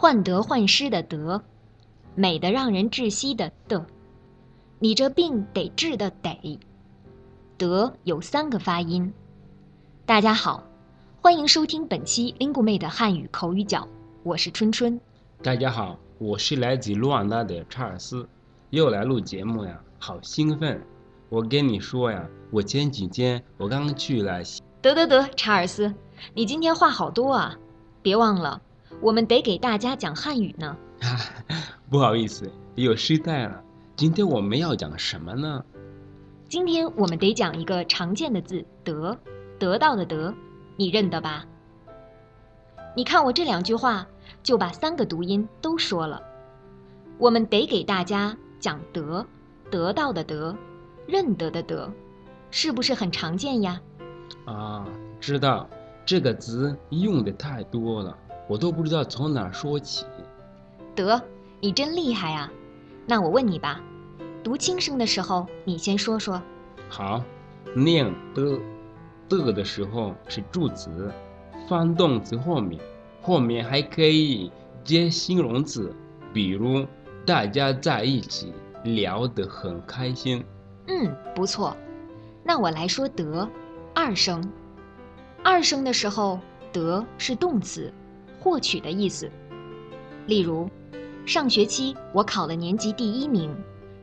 患得患失的得，美得让人窒息的的，你这病得治的得，得有三个发音。大家好，欢迎收听本期 Lingu 妹的汉语口语角，我是春春。大家好，我是来自卢旺达的查尔斯，又来录节目呀，好兴奋！我跟你说呀，我前几天我刚去了，得得得，查尔斯，你今天话好多啊！别忘了，我们得给大家讲汉语呢。不好意思，有失态了。今天我们要讲什么呢？今天我们得讲一个常见的字“得”，得到的“得”，你认得吧？你看我这两句话，就把三个读音都说了。我们得给大家讲“得”，得到的“得”。认得的得，是不是很常见呀？啊，知道这个词用的太多了，我都不知道从哪说起。得，你真厉害啊！那我问你吧，读轻声的时候，你先说说。好，念的的的时候是助词，放动词后面，后面还可以接形容词，比如大家在一起聊得很开心。嗯，不错。那我来说得二声。二声的时候，得是动词，获取的意思。例如，上学期我考了年级第一名，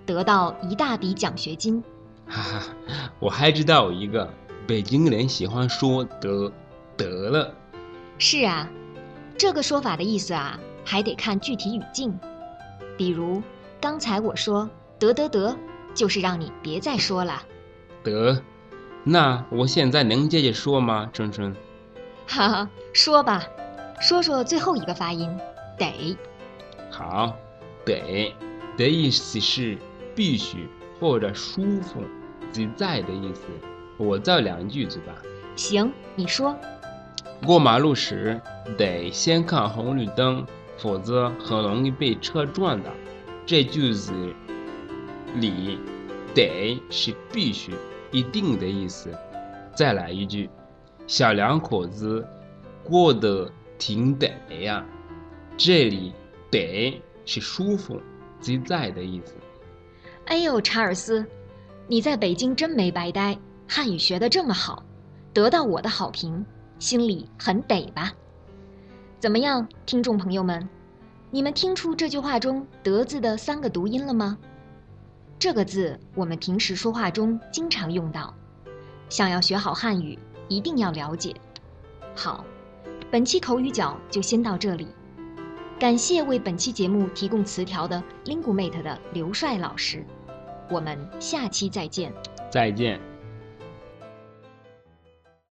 得到一大笔奖学金。哈哈，我还知道一个北京人喜欢说得得了。是啊，这个说法的意思啊，还得看具体语境。比如刚才我说得得得。就是让你别再说了，得，那我现在能接着说吗，春春？哈哈，说吧，说说最后一个发音，得。好，得的意思是必须或者舒服、自在的意思。我造两句子吧。行，你说。过马路时得先看红绿灯，否则很容易被车撞的。这句子。里，得是必须、一定的意思。再来一句，小两口子过得挺得呀。这里得是舒服、自在的意思。哎呦，查尔斯，你在北京真没白待，汉语学得这么好，得到我的好评，心里很得吧？怎么样，听众朋友们，你们听出这句话中“得”字的三个读音了吗？这个字我们平时说话中经常用到，想要学好汉语，一定要了解。好，本期口语角就先到这里。感谢为本期节目提供词条的 l i n g u Mate 的刘帅老师，我们下期再见。再见。